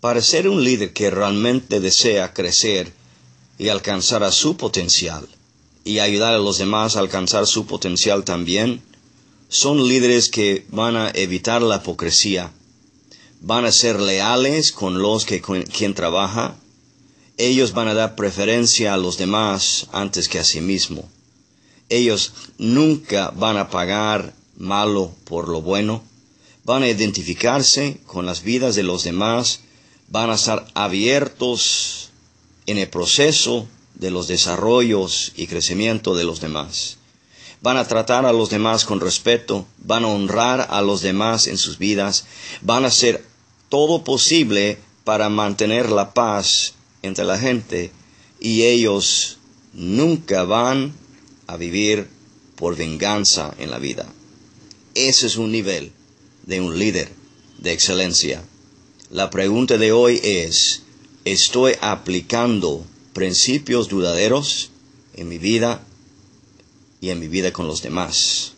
Para ser un líder que realmente desea crecer y alcanzar a su potencial y ayudar a los demás a alcanzar su potencial también, son líderes que van a evitar la hipocresía, van a ser leales con los que con quien trabaja, ellos van a dar preferencia a los demás antes que a sí mismo. Ellos nunca van a pagar malo por lo bueno, van a identificarse con las vidas de los demás, van a estar abiertos en el proceso de los desarrollos y crecimiento de los demás. Van a tratar a los demás con respeto, van a honrar a los demás en sus vidas, van a hacer todo posible para mantener la paz entre la gente y ellos nunca van a vivir por venganza en la vida. Ese es un nivel de un líder de excelencia. La pregunta de hoy es, ¿estoy aplicando principios dudaderos en mi vida y en mi vida con los demás?